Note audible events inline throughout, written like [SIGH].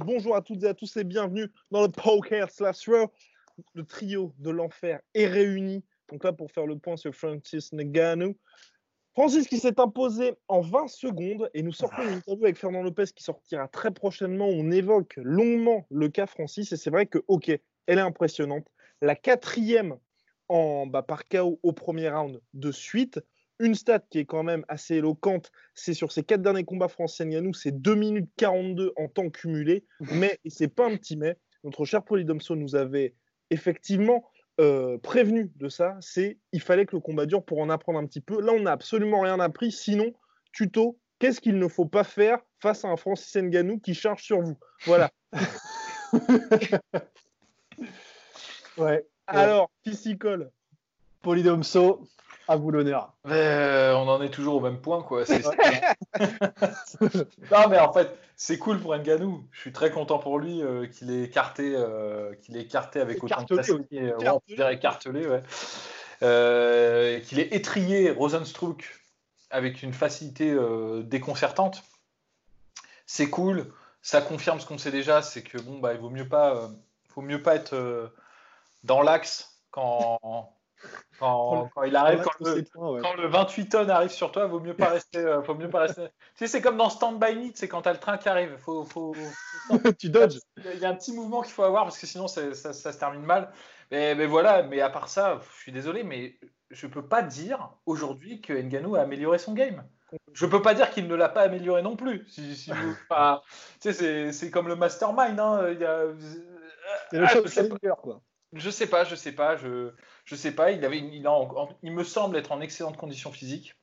Bonjour à toutes et à tous et bienvenue dans le Poker Slash Row. Le trio de l'enfer est réuni. Donc là, pour faire le point sur Francis Ngannou. Francis qui s'est imposé en 20 secondes et nous sortons une interview avec Fernand Lopez qui sortira très prochainement. On évoque longuement le cas Francis et c'est vrai que, ok, elle est impressionnante. La quatrième en, bah, par KO au premier round de suite. Une stat qui est quand même assez éloquente, c'est sur ses quatre derniers combats Francis Ngannou, c'est 2 minutes 42 en temps cumulé. Mais, c'est pas un petit mais, notre cher Polydomso nous avait effectivement euh, prévenu de ça, c'est il fallait que le combat dure pour en apprendre un petit peu. Là, on n'a absolument rien appris. Sinon, tuto, qu'est-ce qu'il ne faut pas faire face à un Francis Ngannou qui charge sur vous? Voilà. [LAUGHS] Ouais. Alors, qui s'y colle Polydomso, à vous l'honneur. Euh, on en est toujours au même point, quoi. C'est- [LAUGHS] non, mais en fait, c'est cool pour Nganou. Je suis très content pour lui euh, qu'il ait écarté, euh, qu'il ait écarté avec autant de Écartelé facilité. aussi. Ouais, on Écartelé. peut dire écartelé, ouais. Euh, qu'il ait étrié Rosenstruck avec une facilité euh, déconcertante. C'est cool. Ça confirme ce qu'on sait déjà, c'est que bon, bah, il vaut mieux pas, euh, faut mieux pas être euh, dans l'axe quand, quand, quand il arrive, quand le, quand le 28 tonnes arrive sur toi, vaut mieux pas rester. euh, faut mieux pas rester. Tu sais, c'est comme dans Stand by Me, c'est quand t'as le train qui arrive. Faut, faut, [LAUGHS] tu dodges. il y a un petit mouvement qu'il faut avoir parce que sinon ça, ça se termine mal. Mais, mais voilà, mais à part ça, je suis désolé, mais je peux pas dire aujourd'hui que Ngannou a amélioré son game. Je peux pas dire qu'il ne l'a pas amélioré non plus. Si, si vous- [LAUGHS] enfin, tu sais, c'est- comme le mastermind. Hein, y a- C'est le Ah, quoi. Je sais pas, je sais pas, je, je sais pas. Il, avait, il, en- il me semble être en excellente condition physique.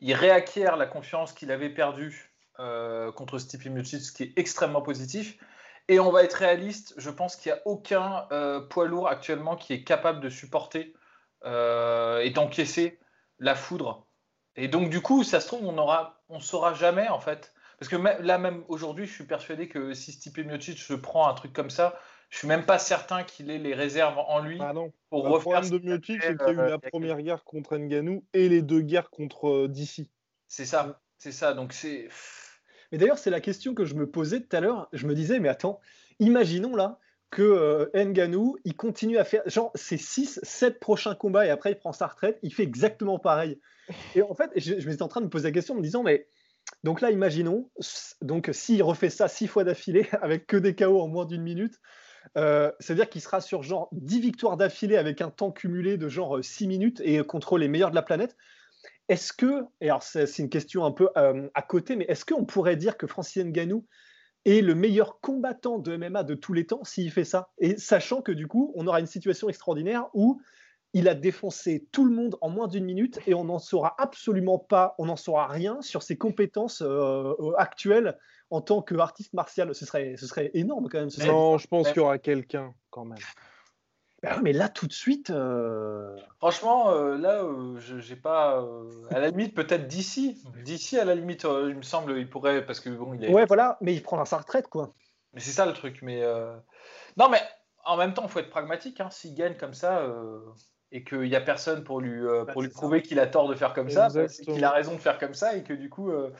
Il réacquiert la confiance qu'il avait perdue euh, contre Stipe Miocic, ce qui est extrêmement positif. Et on va être réaliste, je pense qu'il n'y a aucun euh, poids lourd actuellement qui est capable de supporter euh, et d'encaisser la foudre. Et donc du coup, ça se trouve, on aura, on saura jamais en fait. Parce que là même aujourd'hui, je suis persuadé que si Stipe Miocic se prend un truc comme ça, je suis même pas certain qu'il ait les réserves en lui Ah non. pour Le refaire. problème ce de fait, c'est qu'il y a eu euh, la première guerre contre Ngannou et les deux guerres contre euh, DC. C'est ça, c'est ça. Donc c'est. Mais d'ailleurs, c'est la question que je me posais tout à l'heure. Je me disais, mais attends, imaginons là que euh, Ngannou, il continue à faire genre ses 6, 7 prochains combats et après il prend sa retraite, il fait exactement pareil. Et en fait, je, je m'étais en train de me poser la question en me disant, mais donc là, imaginons, donc s'il refait ça 6 fois d'affilée [LAUGHS] avec que des KO en moins d'une minute, euh, c'est-à-dire qu'il sera sur genre 10 victoires d'affilée avec un temps cumulé de genre 6 minutes et contre les meilleurs de la planète. Est-ce que, et alors c'est une question un peu euh, à côté, mais est-ce qu'on pourrait dire que Francis Ngannou est le meilleur combattant de MMA de tous les temps s'il fait ça? Et sachant que du coup, on aura une situation extraordinaire où il a défoncé tout le monde en moins d'une minute et on n'en saura absolument pas, on n'en saura rien sur ses compétences euh, euh, actuelles en tant qu'artiste martial. Ce serait, ce serait énorme quand même. ce Non, je pense qu'il y aura quelqu'un quand même. Ouais, mais là, tout de suite. euh, Franchement, euh, là, euh, je- j'ai pas. euh, à la limite, peut-être d'ici. D'ici, à la limite, euh, il me semble, il pourrait, parce que bon, il est. Ouais, voilà, mais il prendra sa retraite, quoi. Mais c'est ça le truc. Mais euh, non, mais en même temps, il faut être pragmatique. Hein, S'il gagne comme ça euh, et qu'il n'y a personne pour lui, euh, Bah, lui prouver qu'il a tort de faire comme ça, bah, qu'il a raison de faire comme ça et que du coup, euh,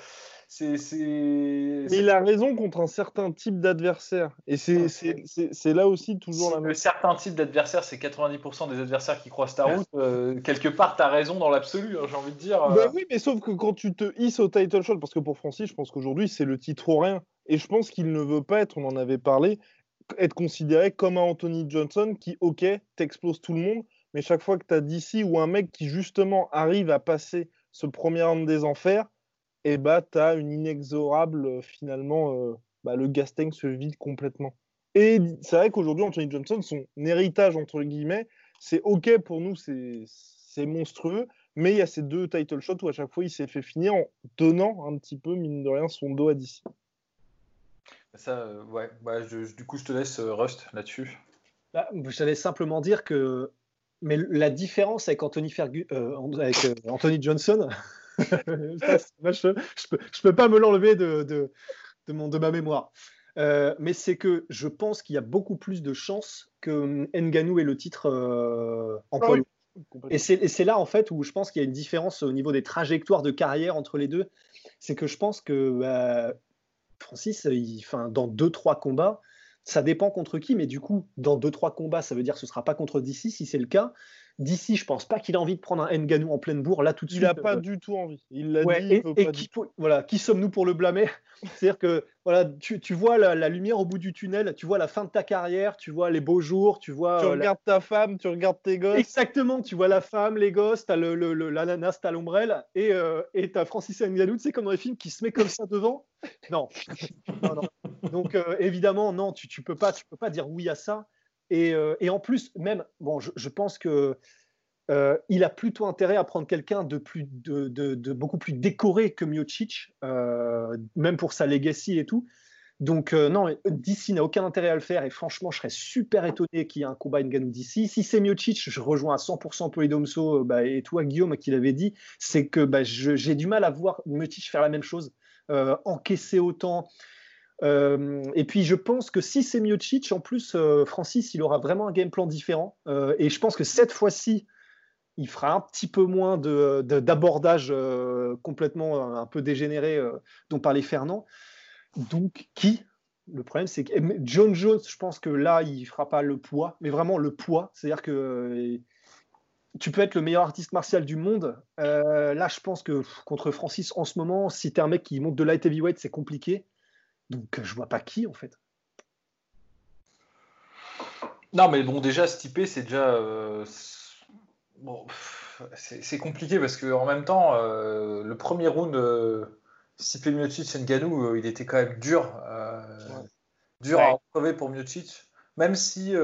c'est. c'est- Mais il a raison contre un certain type d'adversaire. Et c'est là aussi toujours la le même certain type d'adversaire, c'est 90% des adversaires qui croisent ta route. [LAUGHS] euh, quelque part, tu as raison dans l'absolu, hein, j'ai envie de dire. euh. Bah oui, mais sauf que quand tu te hisses au title shot, parce que pour Francis, je pense qu'aujourd'hui, c'est le titre ou rien. Et je pense qu'il ne veut pas être, on en avait parlé, être considéré comme un Anthony Johnson qui, ok, t'explose tout le monde, mais chaque fois que tu as DC ou un mec qui justement arrive à passer ce premier round des enfers, et bah tu as une inexorable, euh, finalement, euh, bah, le gas tank se vide complètement. Et c'est vrai qu'aujourd'hui, Anthony Johnson, son héritage, entre guillemets, c'est OK pour nous, c'est monstrueux, mais il y a ces deux title shots où à chaque fois, il s'est fait finir en donnant un petit peu, mine de rien, son dos à DC. Ça, euh, ouais, bah, du coup, je te laisse euh, Rust là-dessus. Bah, je t'allais simplement dire que mais la différence avec Anthony, euh, avec, Anthony Johnson, [LAUGHS] [LAUGHS] je, je, peux, peux pas me l'enlever de, de, de, mon, de ma mémoire. mais c'est que je pense qu'il y a beaucoup plus de chances que Nganou ait le titre en poids ah Et c'est là en fait où je pense qu'il y a une différence au niveau des trajectoires de carrière entre les deux. C'est que je pense que bah, Francis, il, dans 2-3 combats, ça dépend contre qui, mais du coup, dans 2-3 combats, ça veut dire que ce ne sera pas contre DC si c'est le cas. D'ici, je pense pas qu'il a envie de prendre un Nganou en pleine bourre là tout de suite. Il n'a pas euh, du tout envie. Il l'a dit. et, qui, voilà, qui sommes-nous pour le blâmer? [LAUGHS] C'est-à-dire que voilà, tu, tu vois la, lumière au bout du tunnel, tu vois la fin de ta carrière, tu vois les beaux jours, tu vois. Tu euh, regardes ta femme, tu regardes tes gosses. Exactement, tu vois la femme, les gosses, tu as le, le, l'ananas, tu as l'ombrelle, et euh, tu as Francis Nganou, tu sais, comme dans les films, qui se met comme ça devant. Non. [LAUGHS] Donc évidemment, non, tu, tu peux pas, tu peux pas dire oui à ça. Euh, et, en plus, même, bon, je, pense que euh, il a plutôt intérêt à prendre quelqu'un de, beaucoup plus décoré que Miocic, euh, même pour sa legacy et tout. Donc non, DC n'a aucun intérêt à le faire et franchement, je serais super étonné qu'il y ait un combat Ngannou DC. Si c'est Miocic, je rejoins à 100% Polydomso bah, et toi Guillaume qui l'avait dit, c'est que bah, j'ai du mal à voir Miocic faire la même chose, encaisser autant, euh, et puis je pense que si c'est Miocic, en plus, euh, Francis, il aura vraiment un game plan différent. Euh, et je pense que cette fois-ci, il fera un petit peu moins d'abordage complètement un peu dégénéré dont parlait Fernand. Donc, qui? Le problème, c'est que John Jones, je pense que là, il fera pas le poids, mais vraiment le poids. C'est-à-dire que tu peux être le meilleur artiste martial du monde. là, je pense que contre Francis, en ce moment, si tu es un mec qui monte de light heavyweight, c'est compliqué. Donc je vois pas qui en fait. Non, mais bon, déjà, typé, c'est déjà. Euh, bon, c'est compliqué parce que en même temps, euh, le premier round, euh, Stipe Miocic Nganou, euh, il était quand même dur. Dur à retrouver pour Miocic. Même si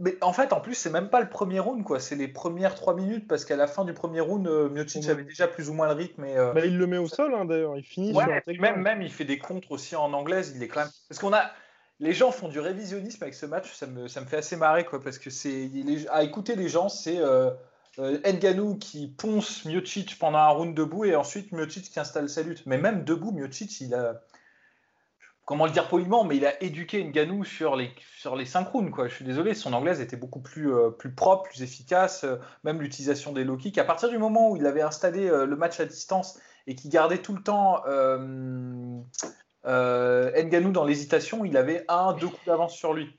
mais en fait, en plus, c'est même pas le premier round, quoi. C'est les premières trois minutes, parce qu'à la fin du premier round, euh, Miocic avait déjà plus ou moins le rythme. Et, euh, bah, il le met au sol, hein, d'ailleurs. Il finit sur même, même, il fait des contres aussi en anglaise. Il quand même. Parce qu'on a. Les gens font du révisionnisme avec ce match, ça me, ça me fait assez marrer, quoi. Parce que c'est. À écouter les gens, c'est. Euh, euh Nganou qui ponce Miocic pendant un round debout et ensuite Miocic qui installe sa lutte. Mais même debout, Miocic, il a comment le dire poliment, mais il a éduqué Nganou sur les, sur les. Quoi. Je suis désolé, son anglaise était beaucoup plus, euh, propre, plus efficace, euh, même l'utilisation des low kicks. À partir du moment où il avait installé euh, le match à distance et qu'il gardait tout le temps Nganou dans l'hésitation, il avait un, deux coups d'avance sur lui.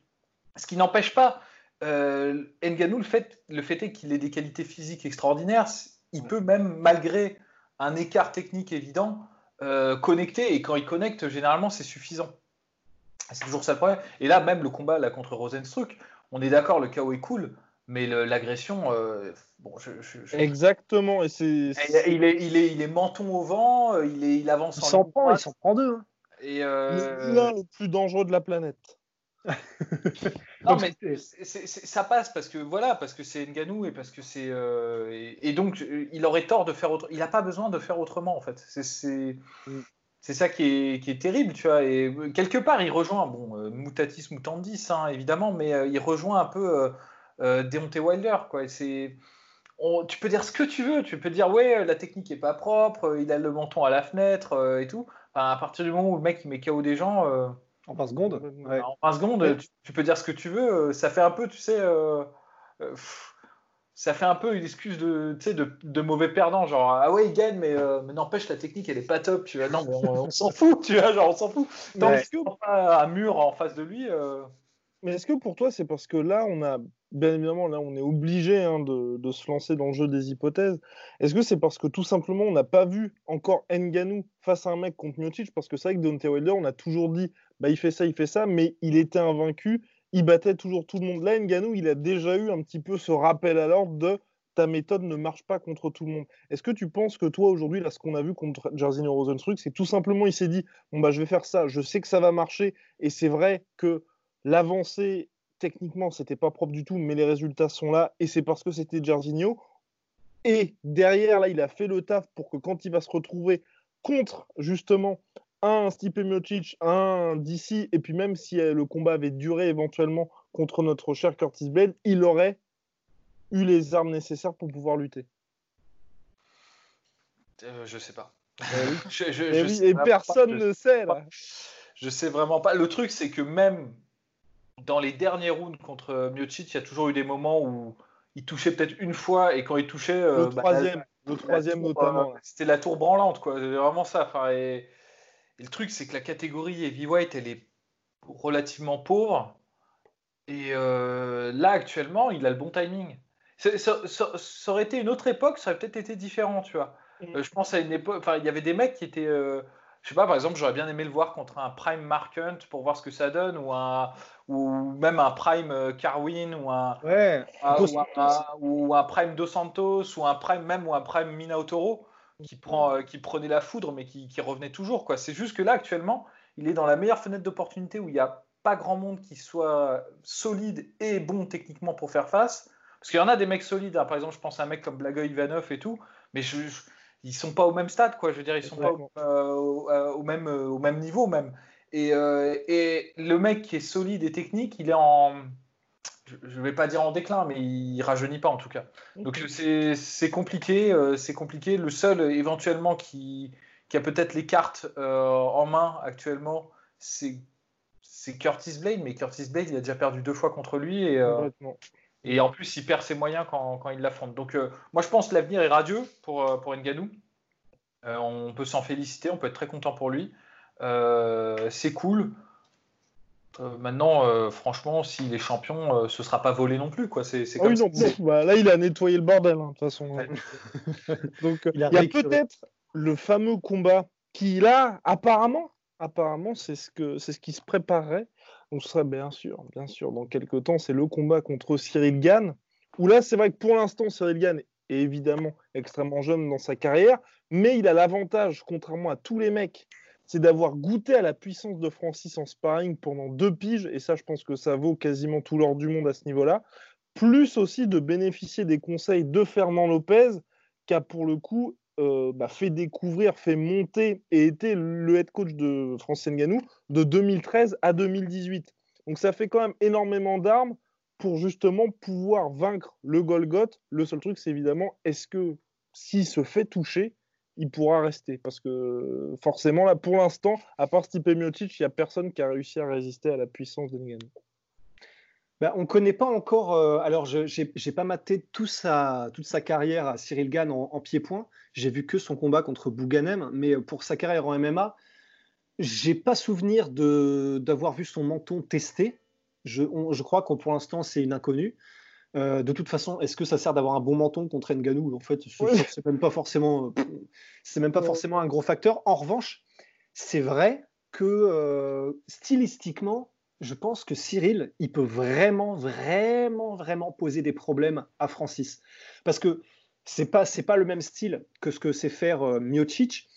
Ce qui n'empêche pas Nganou, le fait, le fait est qu'il ait des qualités physiques extraordinaires, il peut même, malgré un écart technique évident, euh, connecté et quand il connecte, généralement, c'est suffisant. C'est toujours ça le problème. Et là, même le combat là, contre Rosenstruck, on est d'accord, le chaos est cool, mais l'agression, euh, bon, exactement. Et c'est, il, est, il, est, il est menton au vent, euh, il, est, il avance. Il s'en prend, il s'en prend deux. Hein. Et l'un le plus dangereux de la planète. [LAUGHS] non, mais ça passe parce que voilà, parce que c'est Nganou et parce que c'est euh, et, donc il aurait tort de faire autre. Il n'a pas besoin de faire autrement en fait. C'est c'est ça qui est, qui est, terrible, tu vois. Et quelque part, il rejoint bon euh, mutatis mutandis hein, évidemment, mais euh, il rejoint un peu Deontay Wilder quoi. C'est tu peux dire ce que tu veux, tu peux dire ouais la technique est pas propre, il a le menton à la fenêtre et tout. à partir du moment où le mec il met KO des gens en 20 secondes En 20 secondes, tu, peux dire ce que tu veux. Euh, ça fait un peu, tu sais, euh, euh, ça fait un peu une excuse de, de, de mauvais perdant. Genre, ah ouais, il gagne, mais, mais n'empêche, la technique, elle est pas top. Tu vois, non, on, s'en fout, tu vois, genre, on s'en fout. Un mur en face de lui. Mais est-ce que pour toi, c'est parce que là, on a, bien évidemment, là, on est obligé hein, de, de, se lancer dans le jeu des hypothèses. Est-ce que c'est parce que tout simplement, on n'a pas vu encore Nganou face à un mec contre Miocic? Parce que c'est vrai que Deontay Wilder, on a toujours dit, bah, il fait ça, il fait ça, mais il était invaincu, il battait toujours tout le monde. Là, Nganou, il a déjà eu un petit peu ce rappel à l'ordre de ta méthode ne marche pas contre tout le monde. Est-ce que tu penses que toi, aujourd'hui, là, ce qu'on a vu contre Jairzinho Rosenstruck, c'est tout simplement, il s'est dit, bon, bah, je vais faire ça, je sais que ça va marcher, et c'est vrai que l'avancée, techniquement, c'était pas propre du tout, mais les résultats sont là, et c'est parce que c'était Jarzinho. Et derrière, là, il a fait le taf pour que quand il va se retrouver contre, justement, un Stipe Miocic, un DC, et puis même si euh, le combat avait duré éventuellement contre notre cher Curtis Blade, il aurait eu les armes nécessaires pour pouvoir lutter. Euh, je sais pas. [LAUGHS] et, personne ne sait là. Je sais vraiment pas. Le truc, c'est que même dans les derniers rounds contre Miocic, il y a toujours eu des moments où il touchait peut-être une fois et quand il touchait. Euh, le bah, troisième, le troisième notamment. C'était la tour branlante, quoi. Vraiment ça. Enfin, et, le truc, c'est que la catégorie heavyweight, elle est relativement pauvre. Et euh, là, actuellement, il a le bon timing. Ça, aurait été une autre époque, ça aurait peut-être été différent, tu vois. Mm. Euh, je pense à une époque. Enfin, il y avait des mecs qui étaient je sais pas, par exemple, j'aurais bien aimé le voir contre un Prime Mark Hunt pour voir ce que ça donne, ou, un, ou même un Prime euh, Carwin, ou un, ou, un, Prime Dos Santos, ou un Prime même, ou un Prime Minotauro, qui, prend, euh, qui prenait la foudre, mais qui, qui revenait toujours. Quoi. C'est juste que là, actuellement, il est dans la meilleure fenêtre d'opportunité où il n'y a pas grand monde qui soit solide et bon techniquement pour faire face. Parce qu'il y en a des mecs solides, hein. par exemple, je pense à un mec comme Blagoy Ivanov et tout, mais je ils sont pas au même stade, quoi. Je veux dire, ils sont pas euh, au, même, euh, au même niveau, même. Et, euh, et, le mec qui est solide et technique, il est en. Je vais pas dire en déclin, mais il rajeunit pas en tout cas. Donc c'est compliqué, c'est compliqué. Le seul éventuellement qui, qui a peut-être les cartes en main actuellement, c'est Curtis Blade, mais Curtis Blade, il a déjà perdu deux fois contre lui et, et en plus, il perd ses moyens quand, quand il l'affronte. Donc, euh, moi, je pense que l'avenir est radieux pour, euh, pour Nganou. Euh, on peut s'en féliciter, on peut être très content pour lui. c'est cool. Maintenant, franchement, s'il est champion, ce sera pas volé non plus. Quoi. C'est, ah oui, non, bah, là, il a nettoyé le bordel, hein, de toute façon. [LAUGHS] Donc, il, y a peut-être le fameux combat qui, là, apparemment, apparemment c'est ce, que, c'est ce qui se préparerait donc ce serait bien sûr, bien sûr, dans quelques temps, c'est le combat contre Cyril Gann, où là, c'est vrai que pour l'instant, Cyril Gann est évidemment extrêmement jeune dans sa carrière, mais il a l'avantage, contrairement à tous les mecs, c'est d'avoir goûté à la puissance de Francis en sparring pendant deux piges, et ça, je pense que ça vaut quasiment tout l'or du monde à ce niveau-là, plus aussi de bénéficier des conseils de Fernand Lopez, qui a pour le coup euh, bah, fait découvrir, fait monter et était le head coach de Francis Nganou de 2013 à 2018. Donc ça fait quand même énormément d'armes pour justement pouvoir vaincre le Golgoth. Le seul truc, c'est évidemment, est-ce que s'il se fait toucher, il pourra rester Parce que forcément, là, pour l'instant, à part Stipe Miocic, il n'y a personne qui a réussi à résister à la puissance de Nganou. Ben, on ne connaît pas encore. Euh, alors, je n'ai pas maté toute sa carrière à Cyril Gann en, pied-point. J'ai vu que son combat contre Bouganem. Mais pour sa carrière en MMA, j'ai pas souvenir d'avoir vu son menton testé. Je, crois que pour l'instant, c'est une inconnue. Euh, de toute façon, est-ce que ça sert d'avoir un bon menton contre Nganou? En fait, c'est même pas forcément, c'est même pas forcément un gros facteur. En revanche, c'est vrai que euh, stylistiquement, je pense que Cyril, il peut vraiment, vraiment, vraiment poser des problèmes à Francis. Parce que c'est pas, c'est pas le même style que ce que sait faire euh, Miocic,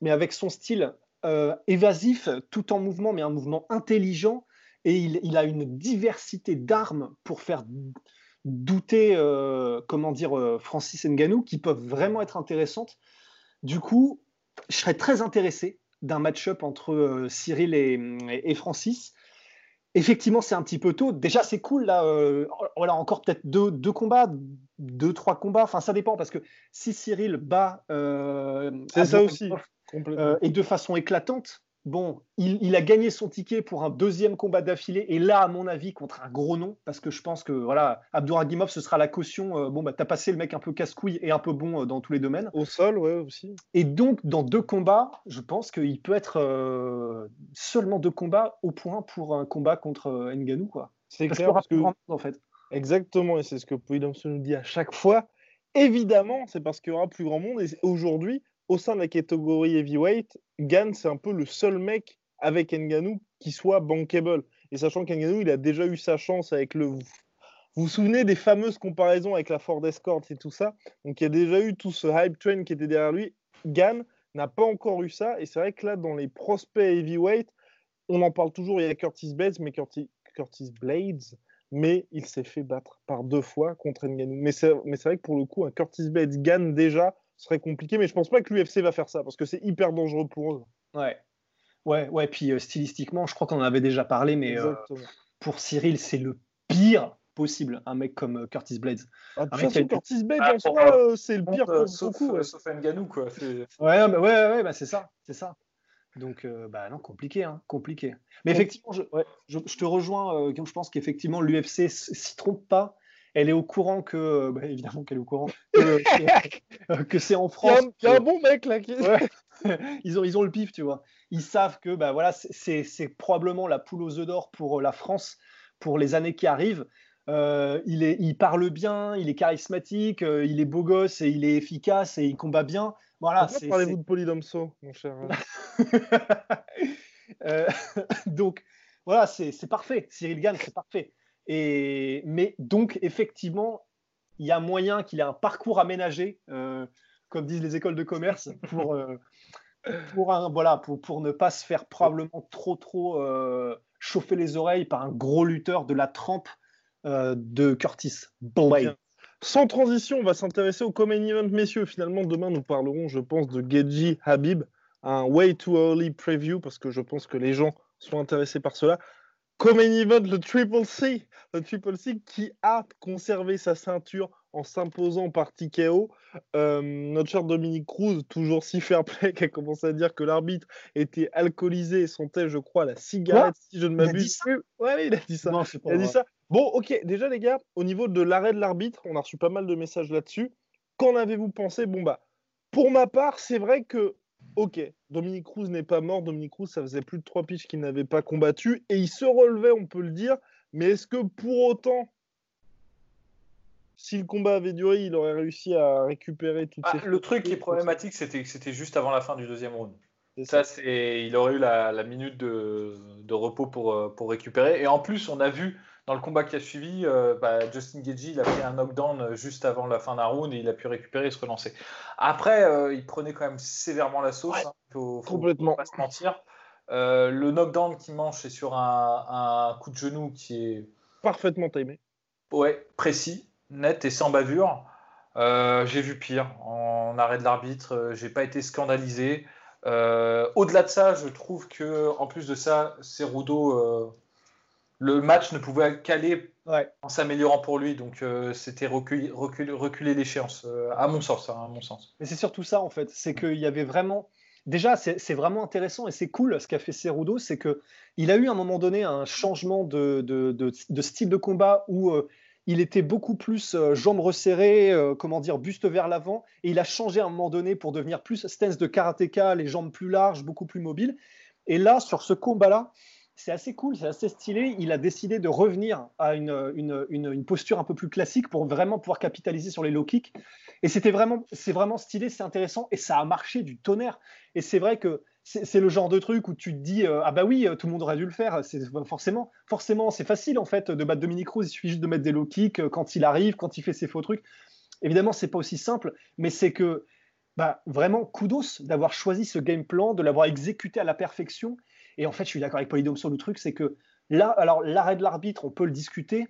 mais avec son style euh, évasif, tout en mouvement, mais un mouvement intelligent, et il, a une diversité d'armes pour faire douter, euh, comment dire, Francis Nganou, qui peuvent vraiment être intéressantes. Du coup, je serais très intéressé d'un match-up entre Cyril et Francis effectivement, c'est un petit peu tôt. Déjà, c'est cool, là. Euh, voilà, encore peut-être deux, deux, combats, deux, trois combats. Enfin, ça dépend, parce que si Cyril bat. Euh, c'est ça aussi. Euh, et de façon éclatante, Bon, il, a gagné son ticket pour un deuxième combat d'affilée, et là, à mon avis, contre un gros nom, parce que je pense que voilà, Abdouragimov, ce sera la caution. Euh, bon, bah, t'as passé le mec un peu casse-couille et un peu bon euh, dans tous les domaines. Au sol, ouais, aussi. Et donc, dans deux combats, je pense qu'il peut être euh, seulement deux combats au point pour un combat contre Nganou, quoi. C'est clair, parce que, en fait. Exactement, et c'est ce que Poidomso nous dit à chaque fois. Évidemment, c'est parce qu'il y aura plus grand monde, et aujourd'hui, au sein de la catégorie heavyweight, Gann, c'est un peu le seul mec avec Nganou qui soit bankable. Et sachant qu'Nganou, il a déjà eu sa chance avec le. Vous vous souvenez des fameuses comparaisons avec la Ford Escort et tout ça? Donc il y a déjà eu tout ce hype train qui était derrière lui. Gann n'a pas encore eu ça. Et c'est vrai que là, dans les prospects heavyweight, on en parle toujours. Il y a Curtis Bates, mais Curtis, Blades, mais il s'est fait battre par deux fois contre Ngannou. Mais c'est vrai que pour le coup, un Curtis Blades gagne déjà, serait compliqué, mais je pense pas que l'UFC va faire ça, parce que c'est hyper dangereux pour eux. Ouais, ouais, ouais, puis euh, stylistiquement, je crois qu'on en avait déjà parlé, mais euh, pour Cyril, c'est le pire possible, un mec comme euh, Curtis Blades. Ah, Curtis Blades, ah, en soi, c'est le pire pour sauf, beaucoup. Ouais. Sauf Ngannou, quoi. Ouais, ouais, ouais, bah, c'est ça, c'est ça. Donc, bah non, compliqué, hein, compliqué. Mais effectivement, je, je, te rejoins. je pense qu'effectivement, l'UFC s'y trompe pas. Elle est au courant que, bah, évidemment qu'elle est au courant que, [LAUGHS] c'est en France. Il y, a un bon mec là. Qui... [LAUGHS] ils, ont, ils ont le pif, tu vois. Ils savent que bah, voilà, c'est probablement la poule aux œufs d'or pour la France pour les années qui arrivent. Euh, il, est, il parle bien, il est charismatique, euh, il est beau gosse et il est efficace et il combat bien. Voilà. parlez-vous de Polydomso, mon cher euh, [LAUGHS] Donc, voilà, c'est parfait. Cyril Gann, c'est parfait. Mais donc, effectivement, il y a moyen qu'il ait un parcours aménagé, comme disent les écoles de commerce, pour, pour, un, voilà, pour, pour, ne pas se faire probablement trop, trop chauffer les oreilles par un gros lutteur de la trempe de Curtis Blade. Sans transition, on va s'intéresser au Common Event, messieurs. Finalement, demain, nous parlerons, je pense, de Geji Habib, un way too early preview, parce que je pense que les gens sont intéressés par cela. Common Event, le Triple C, Triple C qui a conservé sa ceinture en s'imposant par TKO. Euh, notre cher Dominique Cruz, toujours si fair play, [LAUGHS] qui a commencé à dire que l'arbitre était alcoolisé et sentait, je crois, la cigarette, si je ne m'abuse. Ouais, il a dit ça. il a dit ça. Bon, ok, déjà les gars, au niveau de l'arrêt de l'arbitre, on a reçu pas mal de messages là-dessus. Qu'en avez-vous pensé? Bon, bah, pour ma part, c'est vrai que, ok, Dominique Cruz n'est pas mort. Dominique Cruz, ça faisait plus de trois pitches qu'il n'avait pas combattu. Et il se relevait, on peut le dire. Mais est-ce que pour autant, si le combat avait duré, il aurait réussi à récupérer toutes ah, Le truc qui est problématique, c'était que c'était juste avant la fin du deuxième round. Ça, c'est, il aurait eu la, minute de, repos pour, euh, pour récupérer. Et en plus, on a vu dans le combat qui a suivi, euh, bah, Justin Gagey, il a fait un knockdown juste avant la fin d'un round et il a pu récupérer et se relancer. Après, euh, il prenait quand même sévèrement la sauce. hein. faut, complètement. pas se mentir. Le knockdown qui mange, c'est sur un, un, coup de genou qui est parfaitement timé. Ouais, précis net et sans bavure. Euh, j'ai vu pire en arrêt de l'arbitre. Euh, j'ai pas été scandalisé. Euh, au-delà de ça, je trouve que en plus de ça, Cerudo, le match ne pouvait qu'aller en s'améliorant pour lui. Donc c'était reculer, reculer, l'échéance, à mon sens. Hein, à mon sens. Mais c'est surtout ça en fait, c'est qu'il y avait vraiment. Déjà, c'est vraiment intéressant et c'est cool ce qu'a fait Cerudo, c'est que il a eu à un moment donné un changement de, style de combat où il était beaucoup plus euh, jambes resserrées, euh, comment dire, buste vers l'avant, et il a changé à un moment donné pour devenir plus stance de karatéka, les jambes plus larges, beaucoup plus mobiles. Et là, sur ce combat-là, c'est assez cool, c'est assez stylé. Il a décidé de revenir à une, une, posture un peu plus classique pour vraiment pouvoir capitaliser sur les low kicks. Et c'était vraiment, c'est vraiment stylé, c'est intéressant, et ça a marché du tonnerre. Et c'est vrai que c'est le genre de truc où tu te dis euh, ah bah oui tout le monde aurait dû le faire c'est forcément forcément c'est facile en fait de battre Dominique Cruz il suffit juste de mettre des low kicks euh, quand il arrive quand il fait ses faux trucs évidemment c'est pas aussi simple mais c'est que bah vraiment kudos d'avoir choisi ce game plan de l'avoir exécuté à la perfection et en fait je suis d'accord avec Polydome sur le truc c'est que là alors l'arrêt de l'arbitre on peut le discuter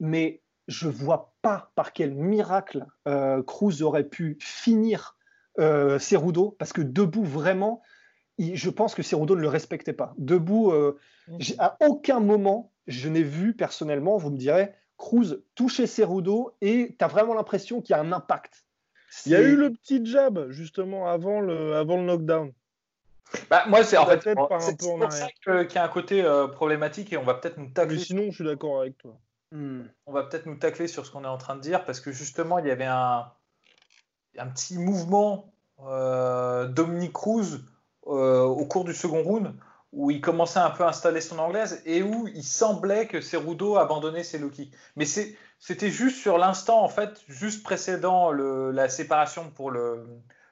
mais je vois pas par quel miracle euh, Cruz aurait pu finir euh, Cerudo parce que debout vraiment je pense que Cerudo ne le respectait pas. Debout, euh, mhm. à aucun moment, je n'ai vu personnellement, vous me direz, Cruz toucher Cerudo et tu as vraiment l'impression qu'il y a un impact. Il y a eu le petit jab, justement, avant le, avant le knockdown. Bah, moi, c'est en fait c'est pour ça qu'il y a un côté euh, problématique et on va peut-être nous tacler. sinon, je suis d'accord avec toi. Hmm. On va peut-être nous tacler sur ce qu'on est en train de dire parce que justement, il y avait un, un petit mouvement euh, Dominique Cruz euh, au cours du second round où il commençait un peu à installer son anglaise et où il semblait que Cerudo abandonnait ses low kicks. Mais c'était juste sur l'instant, en fait, juste précédant la séparation pour le,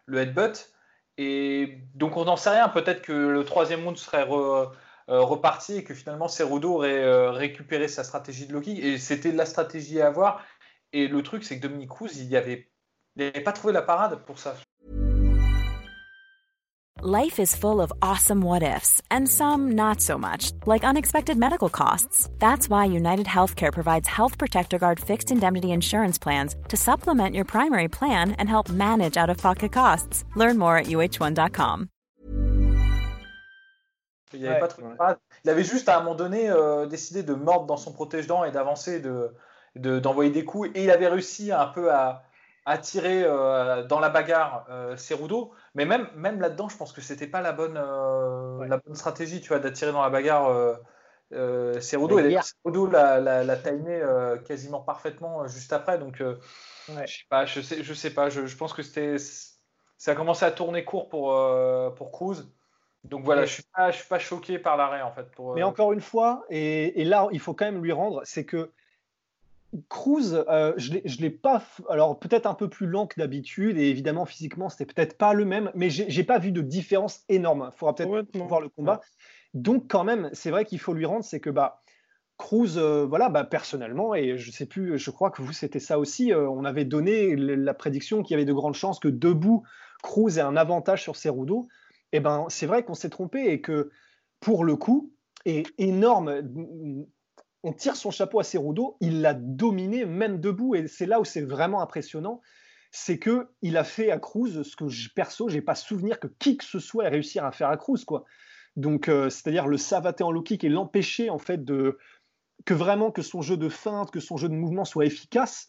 le, headbutt. Et donc on n'en sait rien. Peut-être que le troisième round serait euh, reparti et que finalement Cerudo aurait euh, récupéré sa stratégie de low kick. Et c'était la stratégie à avoir. Et le truc, c'est que Dominique Cruz, il n'avait avait pas trouvé la parade pour ça. Life is full of awesome what ifs, and some not so much, like unexpected medical costs. That's why United Healthcare provides Health Protector Guard fixed indemnity insurance plans to supplement your primary plan and help manage out of pocket costs. Learn more at uh1.com. Il, y avait pas trop il avait juste à un moment donné euh, décidé de mordre dans son protège-dents et d'avancer, de, de- d'envoyer des coups. Et il avait réussi un peu à, à tirer euh, dans la bagarre euh, Cerudo. Mais même, même là-dedans, je pense que c'était pas la bonne, euh, Ouais. la bonne stratégie, tu vois, d'attirer dans la bagarre euh, euh, Cerudo. Et. Cerudo l'a, l'a, l'a timé quasiment parfaitement juste après. Donc, Ouais. je sais pas, je sais, je sais pas. Je, je pense que c'était, ça a commencé à tourner court pour, pour Cruz. Donc voilà, je suis pas, je suis pas choqué par l'arrêt en fait. Pour, Mais encore une fois, et, et là, il faut quand même lui rendre, c'est que Cruz, euh, je l'ai- je l'ai pas. Alors peut-être un peu plus lent que d'habitude, et évidemment physiquement, c'était peut-être pas le même, mais j'ai pas vu de différence énorme. Il faudra peut-être voir le combat. Donc quand même, c'est vrai qu'il faut lui rendre, c'est que bah Cruz, euh, voilà, bah, personnellement, et je sais plus, je crois que vous c'était ça aussi, euh, on avait donné la prédiction qu'il y avait de grandes chances que debout, Cruz ait un avantage sur Cerudo. Et ben c'est vrai qu'on s'est trompé et que pour le coup, est énorme. On tire son chapeau à Cerudo, il l'a dominé même debout et c'est là où c'est vraiment impressionnant, c'est que il a fait à Cruz ce que je, perso, j'ai pas souvenir que qui que ce soit ait réussi à faire à Cruz quoi. Donc euh, c'est-à-dire le savater en low kick et l'empêcher en fait de que vraiment que son jeu de feinte, que son jeu de mouvement soit efficace.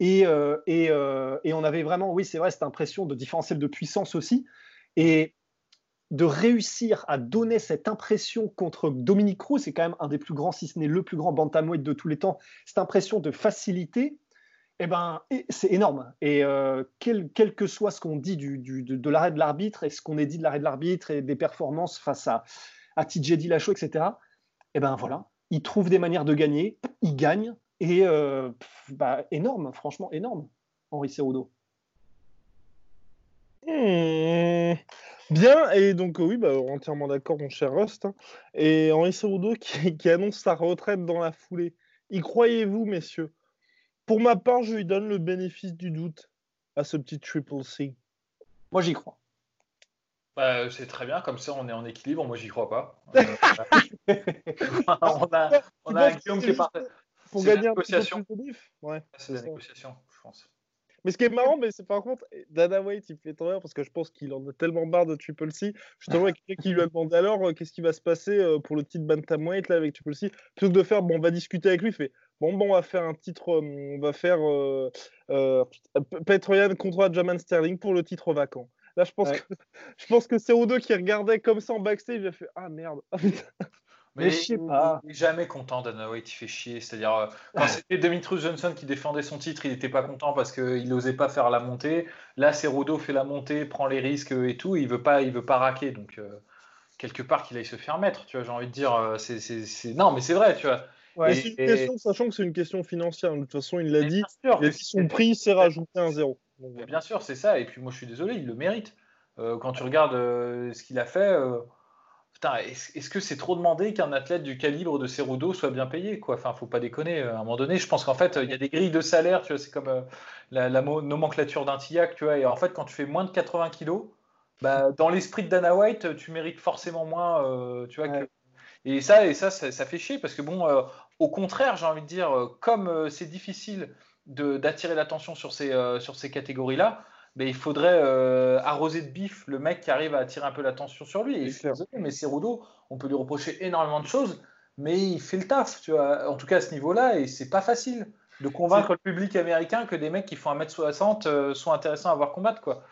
Et, euh, et, euh, et on avait vraiment, oui, c'est vrai, cette impression de différentiel de puissance aussi. Et de réussir à donner cette impression contre Dominique Cruz, c'est quand même un des plus grands, si ce n'est le plus grand bantamweight de tous les temps, cette impression de facilité, eh ben, c'est énorme. Et euh, quel, que soit ce qu'on dit de, l'arrêt de l'arbitre et ce qu'on ait dit de l'arrêt de l'arbitre et des performances face à, à TJ Dillashaw, etc., eh ben voilà, il trouve des manières de gagner, il gagne, et euh, bah, énorme, franchement énorme, Henri Cerudo. Hmm. Bien, et donc euh, oui, bah, entièrement d'accord, mon cher Rust. hein. Et Henri Cerudo qui, [LAUGHS] qui annonce sa retraite dans la foulée. Y croyez-vous, messieurs? Pour ma part, je lui donne le bénéfice du doute à ce petit Triple C. Moi j'y crois. Bah, c'est très bien, comme ça on est en équilibre, moi j'y crois pas. [LAUGHS] Euh, [LAUGHS] on a, on a un Guillaume qui est parti. Pour gagner un peu plus de Ouais. C'est la négociation, je pense. Mais ce qui est marrant, mais c'est par contre, Dana White, il fait trop rire parce que je pense qu'il en a tellement marre de Triple C. Justement, quelqu'un qui lui a demandé alors euh, qu'est-ce qui va se passer euh, pour le titre Bantamweight là avec Triple C. Plutôt que de faire, bon, on va discuter avec lui, il fait bon, bon, on va faire un titre, euh, on va faire euh, euh, Petroyan contre Jaman Sterling pour le titre vacant. Là, je pense Ouais. que [LAUGHS] je pense que c'est O2 qui regardait comme ça en backstage, il a fait ah merde. [LAUGHS] Ah. Mais je sais il- pas. Il est jamais content, Dana White, il fait chier. C'est-à-dire, euh, quand c'était Demetrius Johnson qui défendait son titre, il n'était pas content parce qu'il n'osait pas faire la montée. Là, Cerudo fait la montée, prend les risques et tout, et il veut pas, il veut pas raquer. Donc, euh, quelque part, qu'il aille se faire mettre, tu vois, j'ai envie de dire. euh, c'est, c'est- c'est- Non, mais c'est vrai, tu vois. Ouais. C'est une question, sachant que c'est une question financière. De toute façon, il l'a Mais dit. bien sûr, Il a dit son prix, c'est rajouté un zéro. Donc, Mais voilà. bien sûr, c'est ça. Et puis moi, je suis désolé, il le mérite. Euh, quand tu regardes euh, ce qu'il a fait, euh, putain, est-ce que c'est trop demandé qu'un athlète du calibre de Cerudo soit bien payé, quoi? Enfin, faut pas déconner. À un moment donné, je pense qu'en fait, il y a des grilles de salaire. Tu vois, c'est comme euh, la, nomenclature d'un TIAC, tu vois. Et en fait, quand tu fais moins de 80 kilos, bah, dans l'esprit de Dana White, tu mérites forcément moins, euh, tu vois. que-. Et ça, et ça, ça, ça fait chier parce que bon, euh, au contraire, j'ai envie de dire, euh, comme euh, c'est difficile d'attirer l'attention sur ces, euh, sur ces catégories-là, mais il faudrait euh, arroser de bif le mec qui arrive à attirer un peu l'attention sur lui. Et je mais Cerudo, on peut lui reprocher énormément de choses, mais il fait le taf, tu vois. En tout cas à ce niveau-là, et c'est pas facile de convaincre le public américain que des mecs qui font 1m60 euh, sont intéressants à voir combattre, quoi.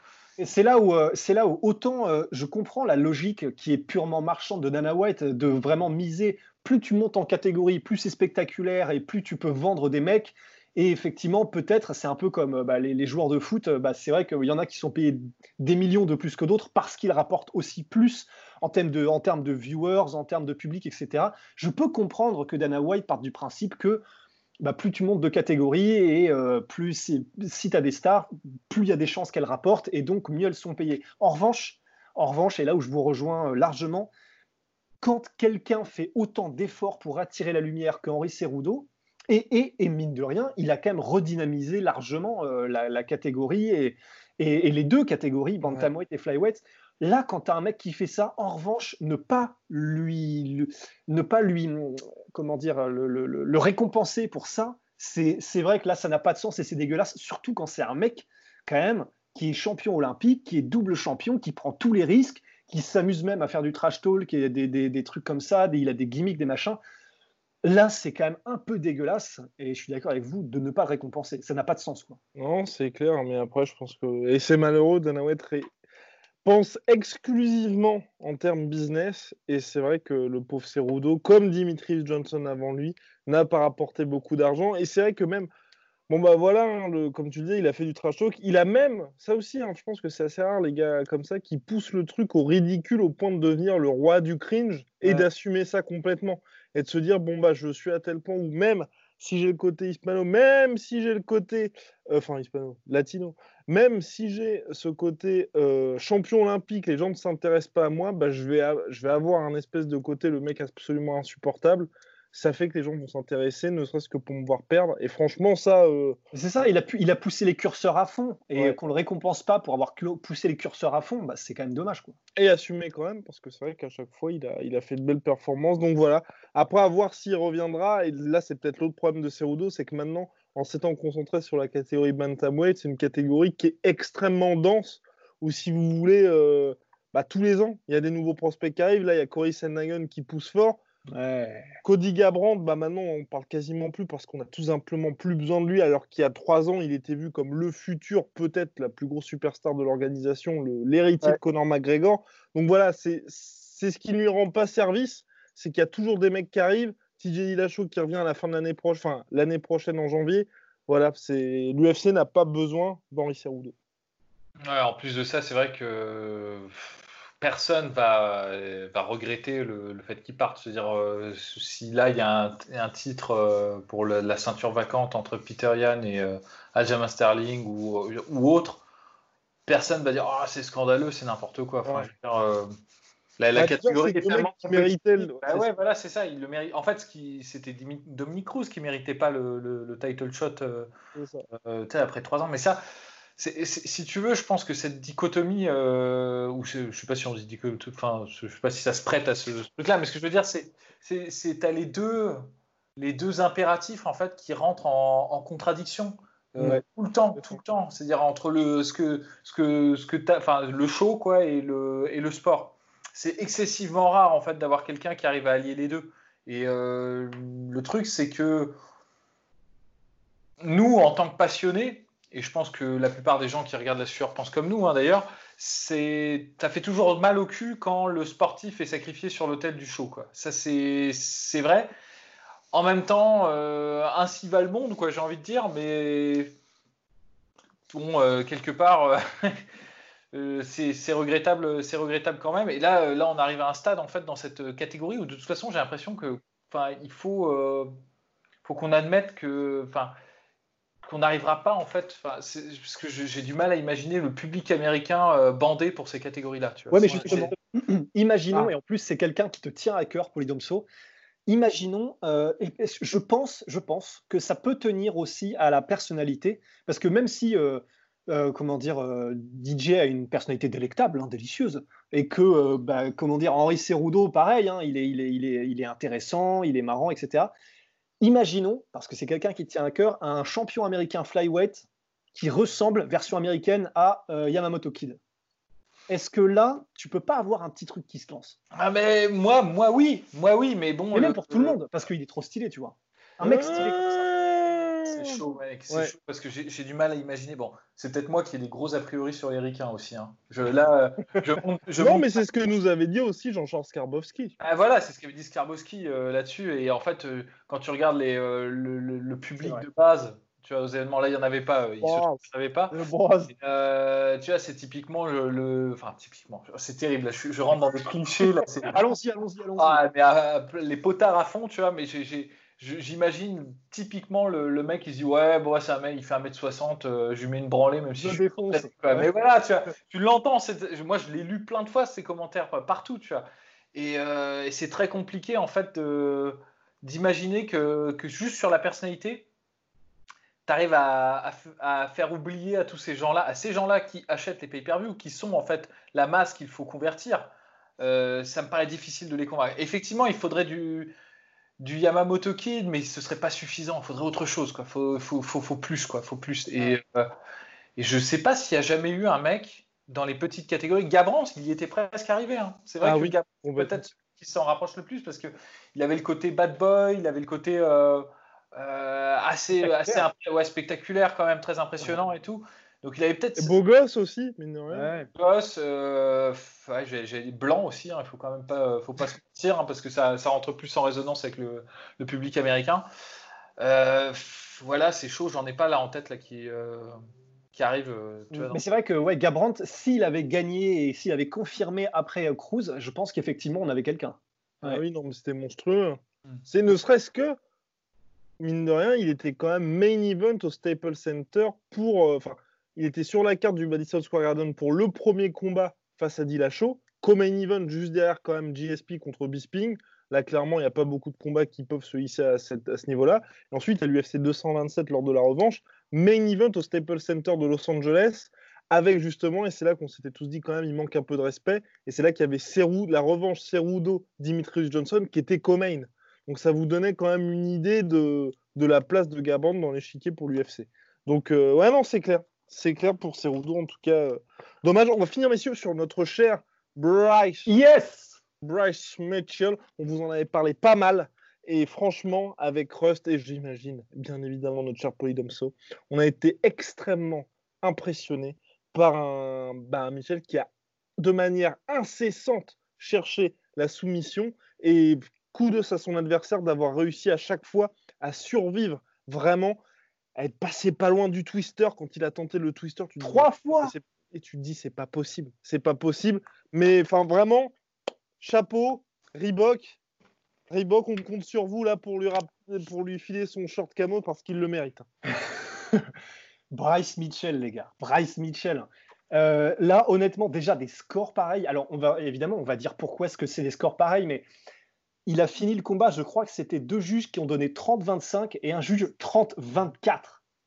C'est là où, euh, c'est là où autant je comprends la logique qui est purement marchande de Dana White de vraiment miser. Plus tu montes en catégorie, plus c'est spectaculaire et plus tu peux vendre des mecs. Et effectivement, peut-être, c'est un peu comme euh, bah, les, joueurs de foot. euh, bah, c'est vrai qu'il y en a qui sont payés des millions de plus que d'autres parce qu'ils rapportent aussi plus en termes, de, en termes de viewers, en termes de public, etc. Je peux comprendre que Dana White parte du principe que bah, plus tu montes de catégorie et euh, plus si, si tu as des stars, plus il y a des chances qu'elles rapportent et donc mieux elles sont payées. En revanche, en revanche, et là où je vous rejoins largement, quand quelqu'un fait autant d'efforts pour attirer la lumière que Henri Cerudo, et, et, et mine de rien, il a quand même redynamisé largement euh, la, la catégorie et, les deux catégories, bantamweight et flyweight. Là, quand tu as un mec qui fait ça, en revanche, ne pas lui, ne pas lui, comment dire, le, récompenser pour ça, c'est vrai que là, ça n'a pas de sens et c'est dégueulasse, surtout quand c'est un mec, quand même, qui est champion olympique, qui est double champion, qui prend tous les risques, qui s'amuse même à faire du trash talk et des, des, trucs comme ça, il a des gimmicks, des machins. Là, c'est quand même un peu dégueulasse, et je suis d'accord avec vous, de ne pas le récompenser. Ça n'a pas de sens. Quoi. Non, c'est clair, mais après, je pense que. Et c'est malheureux, Dana White pense exclusivement en termes business, et c'est vrai que le pauvre Cerudo, comme Dimitri Johnson avant lui, n'a pas rapporté beaucoup d'argent, et c'est vrai que même. Bon bah voilà, hein, le, comme tu disais, il a fait du trash talk. Il a même, ça aussi, hein, je pense que c'est assez rare les gars comme ça qui poussent le truc au ridicule au point de devenir le roi du cringe et d'assumer ça complètement et de se dire bon bah je suis à tel point où même si j'ai le côté hispano, même si j'ai le côté euh, enfin hispano, latino, même si j'ai ce côté euh, champion olympique, les gens ne s'intéressent pas à moi, bah, je, vais je vais avoir un espèce de côté le mec absolument insupportable ça fait que les gens vont s'intéresser, ne serait-ce que pour me voir perdre. Et franchement, ça. Euh, c'est ça, il a, pu, il a poussé les curseurs à fond. Et qu'on le récompense pas pour avoir poussé les curseurs à fond, bah, c'est quand même dommage. Quoi. Et assumé quand même, parce que c'est vrai qu'à chaque fois, il a, il a fait de belles performances. Donc voilà. Après, à voir s'il reviendra. Et là, c'est peut-être l'autre problème de Cerudo, c'est que maintenant, en s'étant concentré sur la catégorie Bantamweight, c'est une catégorie qui est extrêmement dense. Ou si vous voulez. Euh, bah, tous les ans, il y a des nouveaux prospects qui arrivent. Là, il y a Cory Sandhagen qui pousse fort. Cody Gabrand, bah maintenant on parle quasiment plus parce qu'on a tout simplement plus besoin de lui, alors qu'il y a trois ans il était vu comme le futur, peut-être la plus grosse superstar de l'organisation, l'héritier de Conor McGregor. Donc voilà, c'est ce qui ne lui rend pas service, c'est qu'il y a toujours des mecs qui arrivent. TJ Dillashaw qui revient à la fin de l'année prochaine, enfin l'année prochaine en janvier. Voilà, c'est l'UFC n'a pas besoin d'Henri Cerudo. Ouais, en plus de ça, c'est vrai que personne va, va regretter le, fait qu'il parte. C'est-à-dire, euh, si là, il y a un, titre euh, pour la ceinture vacante entre Peter Yan et euh, Aljamain Sterling ou, ou, autre, personne va dire oh, c'est scandaleux, c'est n'importe quoi. la, la bah, catégorie est tellement qui méritait bah ouais, voilà, c'est ça. Il le mérite. En fait, c'était Dominique Cruz qui méritait pas le, le, title shot après trois ans. Mais ça, si tu veux, je pense que cette dichotomie, euh, ou je ne sais pas si on dit dichotomie, enfin, je sais pas si ça se prête à ce, truc-là, mais ce que je veux dire, c'est c'est as les deux, les deux impératifs en fait qui rentrent en, contradiction euh, tout le temps, tout le temps. C'est-à-dire entre le ce que ce que ce que enfin le show quoi et le et le sport. C'est excessivement rare en fait d'avoir quelqu'un qui arrive à allier les deux. Et euh, le truc, c'est que nous, en tant que passionnés, et je pense que la plupart des gens qui regardent la sueur pensent comme nous hein, d'ailleurs, c'est ça fait toujours mal au cul quand le sportif est sacrifié sur l'autel du show. Quoi. Ça, c'est vrai. En même temps, euh, ainsi va le monde, j'ai envie de dire, mais bon, euh, quelque part, euh, [LAUGHS] c'est regrettable, regrettable quand même. Et là, là, on arrive à un stade en fait dans cette catégorie où de toute façon, j'ai l'impression que, enfin, il faut, faut qu'on admette que, enfin qu'on n'arrivera pas en fait, parce que j'ai du mal à imaginer le public américain euh, bandé pour ces catégories-là. Ouais, mais justement, [CLEARS THROAT] imaginons, ah. et en plus c'est quelqu'un qui te tient à cœur, Polydomso, imaginons, euh, et je pense, je pense que ça peut tenir aussi à la personnalité, parce que même si, euh, comment dire, DJ a une personnalité délectable, hein, délicieuse, et que, bah, comment dire, Henri Cerudo, pareil, hein, il, est, il, est, il, est, il est intéressant, il est marrant, etc. Imaginons, parce que c'est quelqu'un qui tient à cœur, un champion américain flyweight qui ressemble, version américaine, à euh, Yamamoto Kid. Est-ce que là, tu peux pas avoir un petit truc qui se lance? Ah mais moi, moi oui, moi oui, mais bon. Et même pour tout le monde, parce qu'il est trop stylé, tu vois. Un mec stylé comme ça. C'est chaud, mec. C'est chaud parce que j'ai du mal à imaginer. Bon, c'est peut-être moi qui ai des gros a priori sur les ricains aussi. Hein. Je, là, je, [LAUGHS] non, mais c'est ce que nous avait dit aussi Jean-Charles Skarbowski. Ah, voilà, c'est ce qu'avait dit Skarbowski euh, là-dessus. Et en fait, euh, quand tu regardes les, euh, le, public de base, tu vois, aux événements là, il n'y en avait pas. il ne savait pas. tu vois, c'est typiquement le, Enfin, typiquement, c'est terrible. Là, je, rentre dans des clichés. allons-y, allons-y, allons-y. Ah, mais les potards à fond, tu vois, mais j'ai J'imagine typiquement le, mec, il se dit Ouais, bon, c'est un mec, il fait 1m60, euh, je lui mets une branlée, même si je. Défonce. Mais voilà, tu, tu l'entends. Moi, je l'ai lu plein de fois, ces commentaires, partout, tu vois. Euh, et, c'est très compliqué, en fait, d'imaginer que, que, juste sur la personnalité, arrives à, à, faire oublier à tous ces gens-là, à ces gens-là qui achètent les pay-per-view, qui sont en fait la masse qu'il faut convertir. Euh, ça me paraît difficile de les convaincre. Effectivement, il faudrait du, du Yamamoto Kid, mais ce serait pas suffisant. Il faudrait autre chose, quoi. Faut, faut, faut, faut plus, quoi. Faut plus. Et, euh, et je sais pas s'il y a jamais eu un mec dans les petites catégories. Gabrans, il y était presque arrivé. Hein. C'est vrai Ah que oui, peut-être qui s'en rapproche le plus parce que il avait le côté bad boy, il avait le côté euh, euh, assez, assez ouais, spectaculaire quand même, très impressionnant et tout. Donc il avait peut-être beau gosse aussi, mine de rien. Ouais. gosse, euh, ouais, j'ai blancs aussi, hein, il faut quand même pas, faut pas se mentir, hein, parce que ça, ça rentre plus en résonance avec le, le public américain. Euh, voilà, c'est chaud, j'en ai pas là en tête là qui, euh, qui arrive. euh, tu vois, dans- Mais c'est vrai que ouais, Gabrant, s'il avait gagné et s'il avait confirmé après Cruz, je pense qu'effectivement on avait quelqu'un. Ah oui, non, mais c'était monstrueux. Mm. C'est ne serait-ce que, mine de rien, il était quand même main event au Staples Center pour. euh, Enfin, il était sur la carte du Madison Square Garden pour le premier combat face à Dillashaw. Co-main event juste derrière, quand même, GSP contre Bisping. Là, clairement, il n'y a pas beaucoup de combats qui peuvent se hisser à, ce niveau-là. Ensuite, à l'UFC 227 lors de la revanche, main event au Staples Center de Los Angeles. Avec justement, et c'est là qu'on s'était tous dit quand même, il manque un peu de respect. Et c'est là qu'il y avait la revanche Cerudo-Dimitrius Johnson qui était co-main. Donc ça vous donnait quand même une idée de, la place de Garbrandt dans l'échiquier pour l'UFC. Donc euh, ouais, non, c'est clair. C'est clair pour Cerudo en tout cas. Dommage, on va finir messieurs sur notre cher Bryce, Yes Bryce Mitchell. On vous en avait parlé pas mal. Et franchement, avec Rust et j'imagine bien évidemment notre cher Polydomso, on a été extrêmement impressionné par un, bah, un Michel qui a de manière incessante cherché la soumission et coup de à son adversaire d'avoir réussi à chaque fois à survivre vraiment, être passé pas loin du twister quand il a tenté le twister. Tu dis, Trois fois c'est- Et tu te dis, c'est pas possible, c'est pas possible. Mais enfin, vraiment, chapeau, Reebok. Reebok, on compte sur vous là pour lui, pour lui filer son short camo parce qu'il le mérite. [LAUGHS] Bryce Mitchell, les gars. Bryce Mitchell. Euh, là, honnêtement, déjà des scores pareils. Alors, on va évidemment, on va dire pourquoi est-ce que c'est des scores pareils, mais il a fini le combat. Je crois que c'était deux juges qui ont donné 30-25 et un juge 30-24.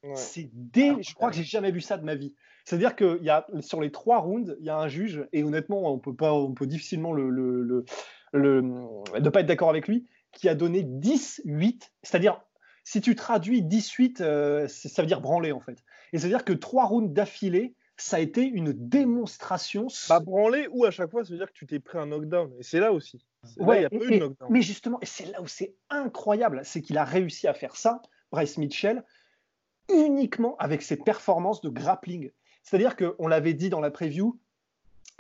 Ouais. C'est dé... Je crois que j'ai jamais vu ça de ma vie. C'est-à-dire que y a, sur les trois rounds, il y a un juge, et honnêtement, on peut, pas, on peut difficilement le, le, le- le- ne pas être d'accord avec lui, qui a donné 10-8. C'est-à-dire, si tu traduis 18, euh, ça veut dire branler en fait. Et c'est-à-dire que trois rounds d'affilée, ça a été une démonstration. Pas branlé ou à chaque fois, ça veut dire que tu t'es pris un knockdown. Et c'est là aussi. Là, Ouais, pas eu de knockdown. mais justement, et c'est là où c'est incroyable, c'est qu'il a réussi à faire ça, Bryce Mitchell, uniquement avec ses performances de grappling. C'est-à-dire qu'on l'avait dit dans la preview,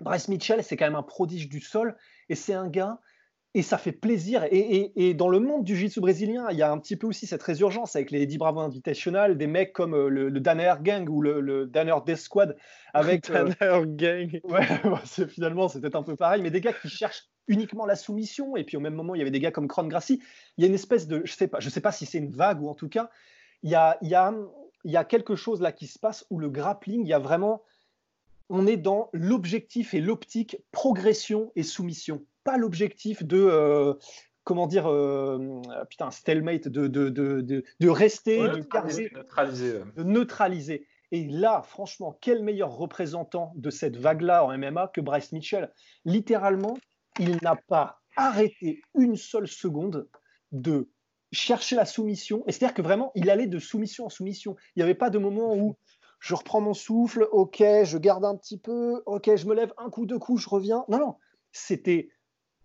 Bryce Mitchell, c'est quand même un prodige du sol, et c'est un gars, et ça fait plaisir. Et, et- et dans le monde du jiu-jitsu brésilien, il y a un petit peu aussi cette résurgence avec les Eddie Bravo Invitational, des mecs comme euh, le, le Danner Gang ou le, le Danner Death Squad, avec... [LAUGHS] euh, Tanner Gang. [LAUGHS] Ouais, c'est- finalement, peut-être un peu pareil, mais des gars qui cherchent uniquement la soumission, et puis au même moment, il y avait des gars comme Cron Gracie. Il y a une espèce de, je sais pas, je sais pas si c'est une vague ou en tout cas, il y a, il y a, il y a quelque chose là qui se passe où le grappling, il y a vraiment, on est dans l'objectif et l'optique progression et soumission, pas l'objectif de, euh, comment dire, euh, putain, stalemate, de, de, de, de, rester, Ouais, de euh. de neutraliser. Et là, franchement, quel meilleur représentant de cette vague-là en MMA que Bryce Mitchell? Littéralement, il n'a pas arrêté une seule seconde de chercher la soumission. Et c'est-à-dire que vraiment, il allait de soumission en soumission. Il n'y avait pas de moment où je reprends mon souffle, ok, je garde un petit peu, ok, je me lève un coup, deux coups, je reviens. Non, non, c'était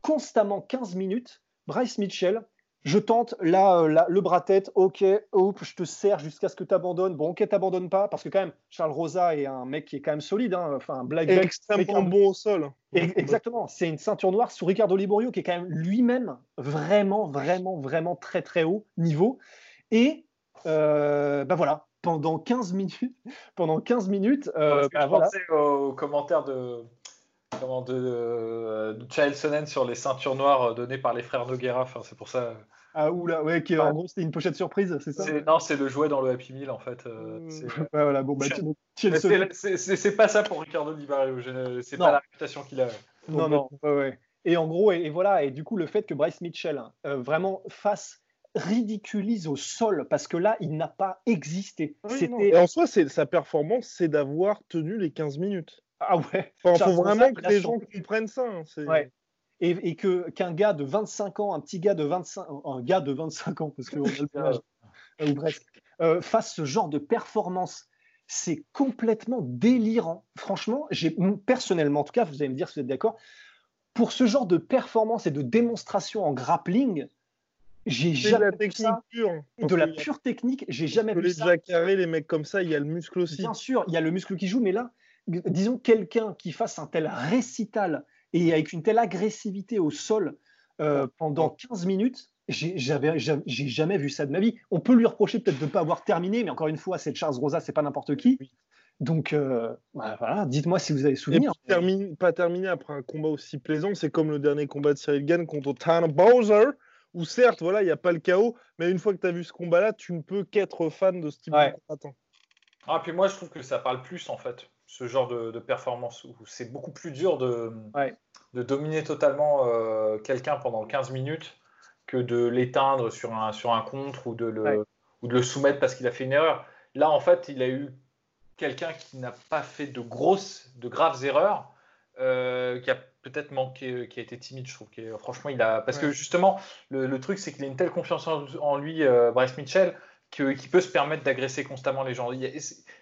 constamment 15 minutes. Bryce Mitchell, je tente là, euh, là, le bras-tête, ok, hop, je te serre jusqu'à ce que tu abandonnes. Bon, ok, t'abandonnes pas, parce que quand même, Charles Rosa est un mec qui est quand même solide, hein, enfin, un black extrêmement bon au sol. Exactement, c'est une ceinture noire sous Ricardo Liborio qui est quand même lui-même vraiment, vraiment, vraiment très, très haut niveau. Et euh, bah voilà, pendant 15 minutes, [LAUGHS] pendant 15 minutes, euh, bah je voilà. pensais aux commentaires de, comment, de, euh, de Chael Sonnen sur les ceintures noires euh, données par les frères Noguera. Enfin, c'est pour ça. Ah oula, ouais, qui, en gros c'était une pochette surprise, c'est ça? Non, c'est le jouet dans le Happy Meal en fait. euh, Mm. c'est- [LAUGHS] Ouais, voilà, bon, bah, c'est- pas ça pour Ricardo Di C'est pas la réputation qu'il a. Non, non, ouais, ouais. Et en gros, et, et voilà, et du coup, le fait que Bryce Mitchell euh, vraiment fasse ridiculise au sol parce que là, il n'a pas existé. Oui, Et en soi, sa performance, c'est d'avoir tenu les 15 minutes. Ah ouais. Il Charles faut vraiment que les gens comprennent ça. hein, Ouais. Et, et que qu'un gars de 25 ans, un petit gars de 25, un gars de 25 ans, parce qu'on a le même âge, euh, [LAUGHS] ou presque, euh, fasse ce genre de performance, c'est complètement délirant. Franchement, j'ai personnellement, en tout cas, vous allez me dire si vous êtes d'accord, pour ce genre de performance et de démonstration en grappling, j'ai de jamais la vu technique ça. pure. De la que pure technique, j'ai jamais que vu les ça. jacarés, les mecs comme ça, il y a le muscle aussi. Bien sûr, il y a le muscle qui joue, mais là, disons quelqu'un qui fasse un tel récital et avec une telle agressivité au sol euh, pendant 15 minutes, j'ai jamais vu ça de ma vie. On peut lui reprocher peut-être de ne pas avoir terminé, mais encore une fois, c'est Charles Rosa, c'est pas n'importe qui. Donc, euh, bah, voilà, dites-moi si vous avez Et souvenir. puis, termine- pas terminé après un combat aussi plaisant, c'est comme le dernier combat de Cyril Gann contre Tanner Bowser, où certes, voilà, il n'y a pas le chaos, mais une fois que tu as vu ce combat-là, tu ne peux qu'être fan de ce type Ouais. de combattant. Ah, puis moi, je trouve que ça parle plus, en fait, ce genre de, de performance, où c'est beaucoup plus dur de, Ouais. de dominer totalement euh, quelqu'un pendant 15 minutes que de l'éteindre sur un, sur un contre ou de, le, Ouais. ou de le soumettre parce qu'il a fait une erreur. Là, en fait, il a eu quelqu'un qui n'a pas fait de grosses, de graves erreurs, euh, qui a peut-être manqué, qui a été timide, je trouve. franchement, il a. Parce que justement, le, le truc, c'est qu'il a une telle confiance en, en lui, euh, Bryce Mitchell, qu'il peut se permettre d'agresser constamment les gens.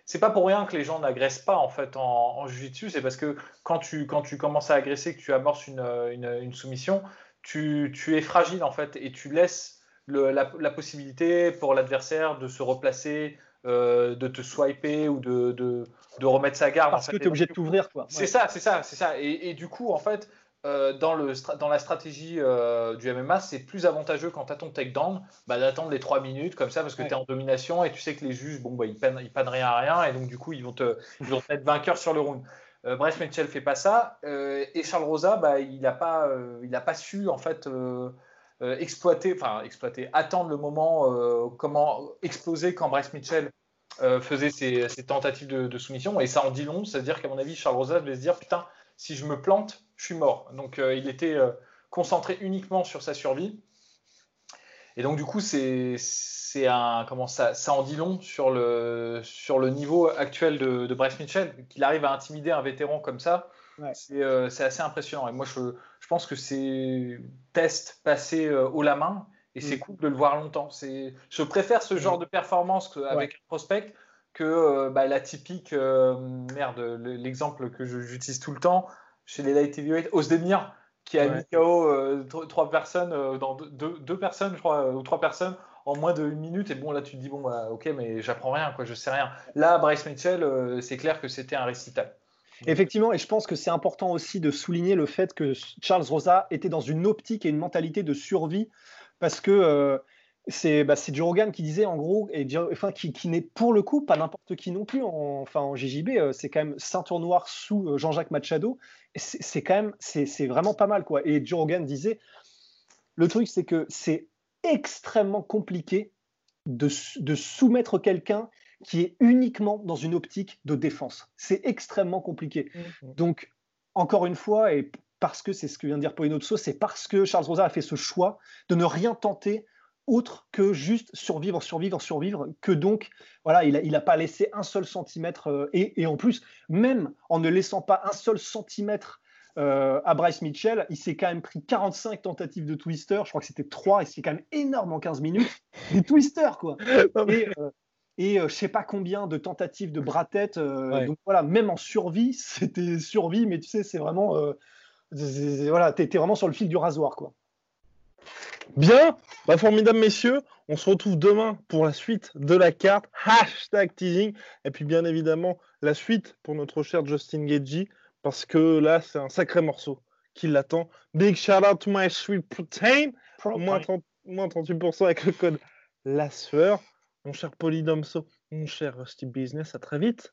C'est- pas pour rien que les gens n'agressent pas en fait en, en jiu-jitsu, c'est parce que quand tu, quand tu commences à agresser, que tu amorces une, une, une soumission, tu, tu es fragile en fait et tu laisses le- la, la possibilité pour l'adversaire de se replacer, euh, de te swiper ou de, de, de remettre sa garde. Parce en que tu es obigé Et de t'ouvrir, quoi. c'est ça, c'est ça, c'est ça. Et, et du coup, en fait, euh, dans, le, stra- dans la stratégie euh, du MMA, c'est plus avantageux quand tu as ton takedown bah, d'attendre les 3 minutes comme ça parce que Ouais. tu es en domination et tu sais que les juges, bon, bah, ils peinent, ils rien à rien et donc du coup, ils vont te, ils vont te mettre vainqueur sur le round. Euh, Bryce Mitchell fait pas ça euh, et Charles Rosa, bah, il n'a pas, il a pas su en fait exploiter, enfin exploiter, attendre le moment, comment exploser quand Bryce Mitchell faisait ses, ses tentatives de, de soumission et ça en dit long, c'est-à-dire qu'à mon avis, Charles Rosa devait se dire putain, si je me plante, je suis mort. Donc euh, il était euh, concentré uniquement sur sa survie. Et donc du coup, c'est un comment ça ça en dit long sur le sur le niveau actuel de, de Bryce Mitchell, qu'il arrive à intimider un vétéran comme ça. Ouais. C'est euh, c'est assez impressionnant. Et moi, je, je pense que c'est test passé haut la main et c'est Mm. cool de le voir longtemps. C'est je préfère ce genre de performance que- avec un prospect que bah, la typique merde le- l'exemple que j'utilise tout le temps chez les light heavyweight Ozdemir qui a Ouais. mis KO euh, tro- trois personnes euh, dans deux, deux- deux personnes je crois euh, ou trois personnes en moins de une minute. Et bon là tu te dis bon bah ok mais j'apprends rien quoi je sais rien. Là Bryce Mitchell euh, c'est clair que c'était un récital. Effectivement, et je pense que c'est important aussi de souligner le fait que Charles Rosa était dans une optique et une mentalité de survie, parce que c'est bah, Joe Rogan qui disait en gros, et enfin, qui, qui n'est pour le coup pas n'importe qui non plus, en, enfin en JJB, euh, c'est quand même ceinture noire sous euh, Jean-Jacques Machado, c'est quand même, c'est vraiment pas mal quoi. Et Joe Rogan disait, le truc c'est que c'est extrêmement compliqué de, soumettre quelqu'un qui est uniquement dans une optique de défense. C'est extrêmement compliqué. Donc, encore une fois, et parce que c'est ce que vient de dire Poinozzo, c'est parce que Charles Rosa a fait ce choix de ne rien tenter autre que juste survivre, survivre, survivre, que donc, voilà, il n'a il a pas laissé un seul centimètre, euh, et, et en plus, même en ne laissant pas un seul centimètre euh, à Bryce Mitchell, il s'est quand même pris 45 tentatives de twister, je crois que c'était 3, et c'est quand même énorme en 15 minutes, des [LAUGHS] twisters, quoi et, euh, et euh, je sais pas combien de tentatives de bras-tête. Ouais. Donc voilà, même en survie, [LAUGHS] c'était survie, mais tu sais, c'est vraiment. voilà, t'es vraiment sur le fil du rasoir, quoi. Bien, bah, formidable messieurs, on se retrouve demain pour la suite de la carte, hashtag teasing, et puis bien évidemment la suite pour notre cher Justin Gagey, parce que là c'est un sacré morceau qui l'attend. Big shout out to my sweet protein, moins, 30 moins 38% avec le code la sueur. Mon cher Polydomso, mon cher Rusty Business, à très vite.